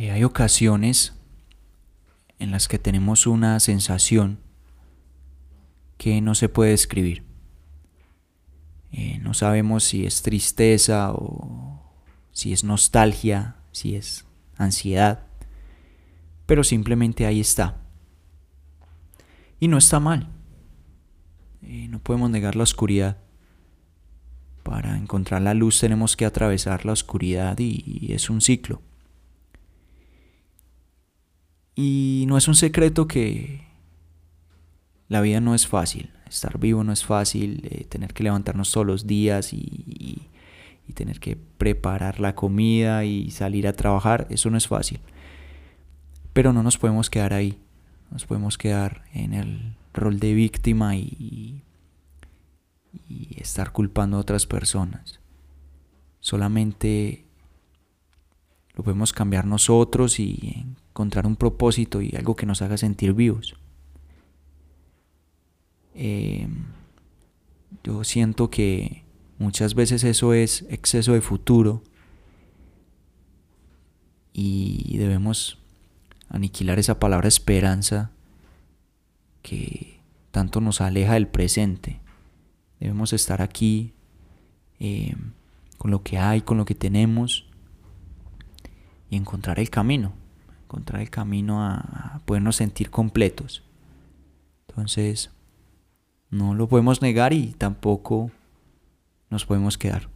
Eh, hay ocasiones en las que tenemos una sensación que no se puede describir. Eh, no sabemos si es tristeza o si es nostalgia, si es ansiedad, pero simplemente ahí está. Y no está mal. Eh, no podemos negar la oscuridad. Para encontrar la luz tenemos que atravesar la oscuridad y es un ciclo. Y no es un secreto que la vida no es fácil, estar vivo no es fácil, eh, tener que levantarnos todos los días y, tener que preparar la comida y salir a trabajar, eso no es fácil. Pero no nos podemos quedar ahí, nos podemos quedar en el rol de víctima y, y estar culpando a otras personas. Solamente lo podemos cambiar nosotros y encontrar un propósito y algo que nos haga sentir vivos. Eh, yo siento que muchas veces eso es exceso de futuro y debemos aniquilar esa palabra esperanza que tanto nos aleja del presente. Debemos estar aquí eh, con lo que hay, con lo que tenemos y encontrar el camino encontrar el camino a, podernos sentir completos. Entonces, no lo podemos negar y tampoco nos podemos quedar.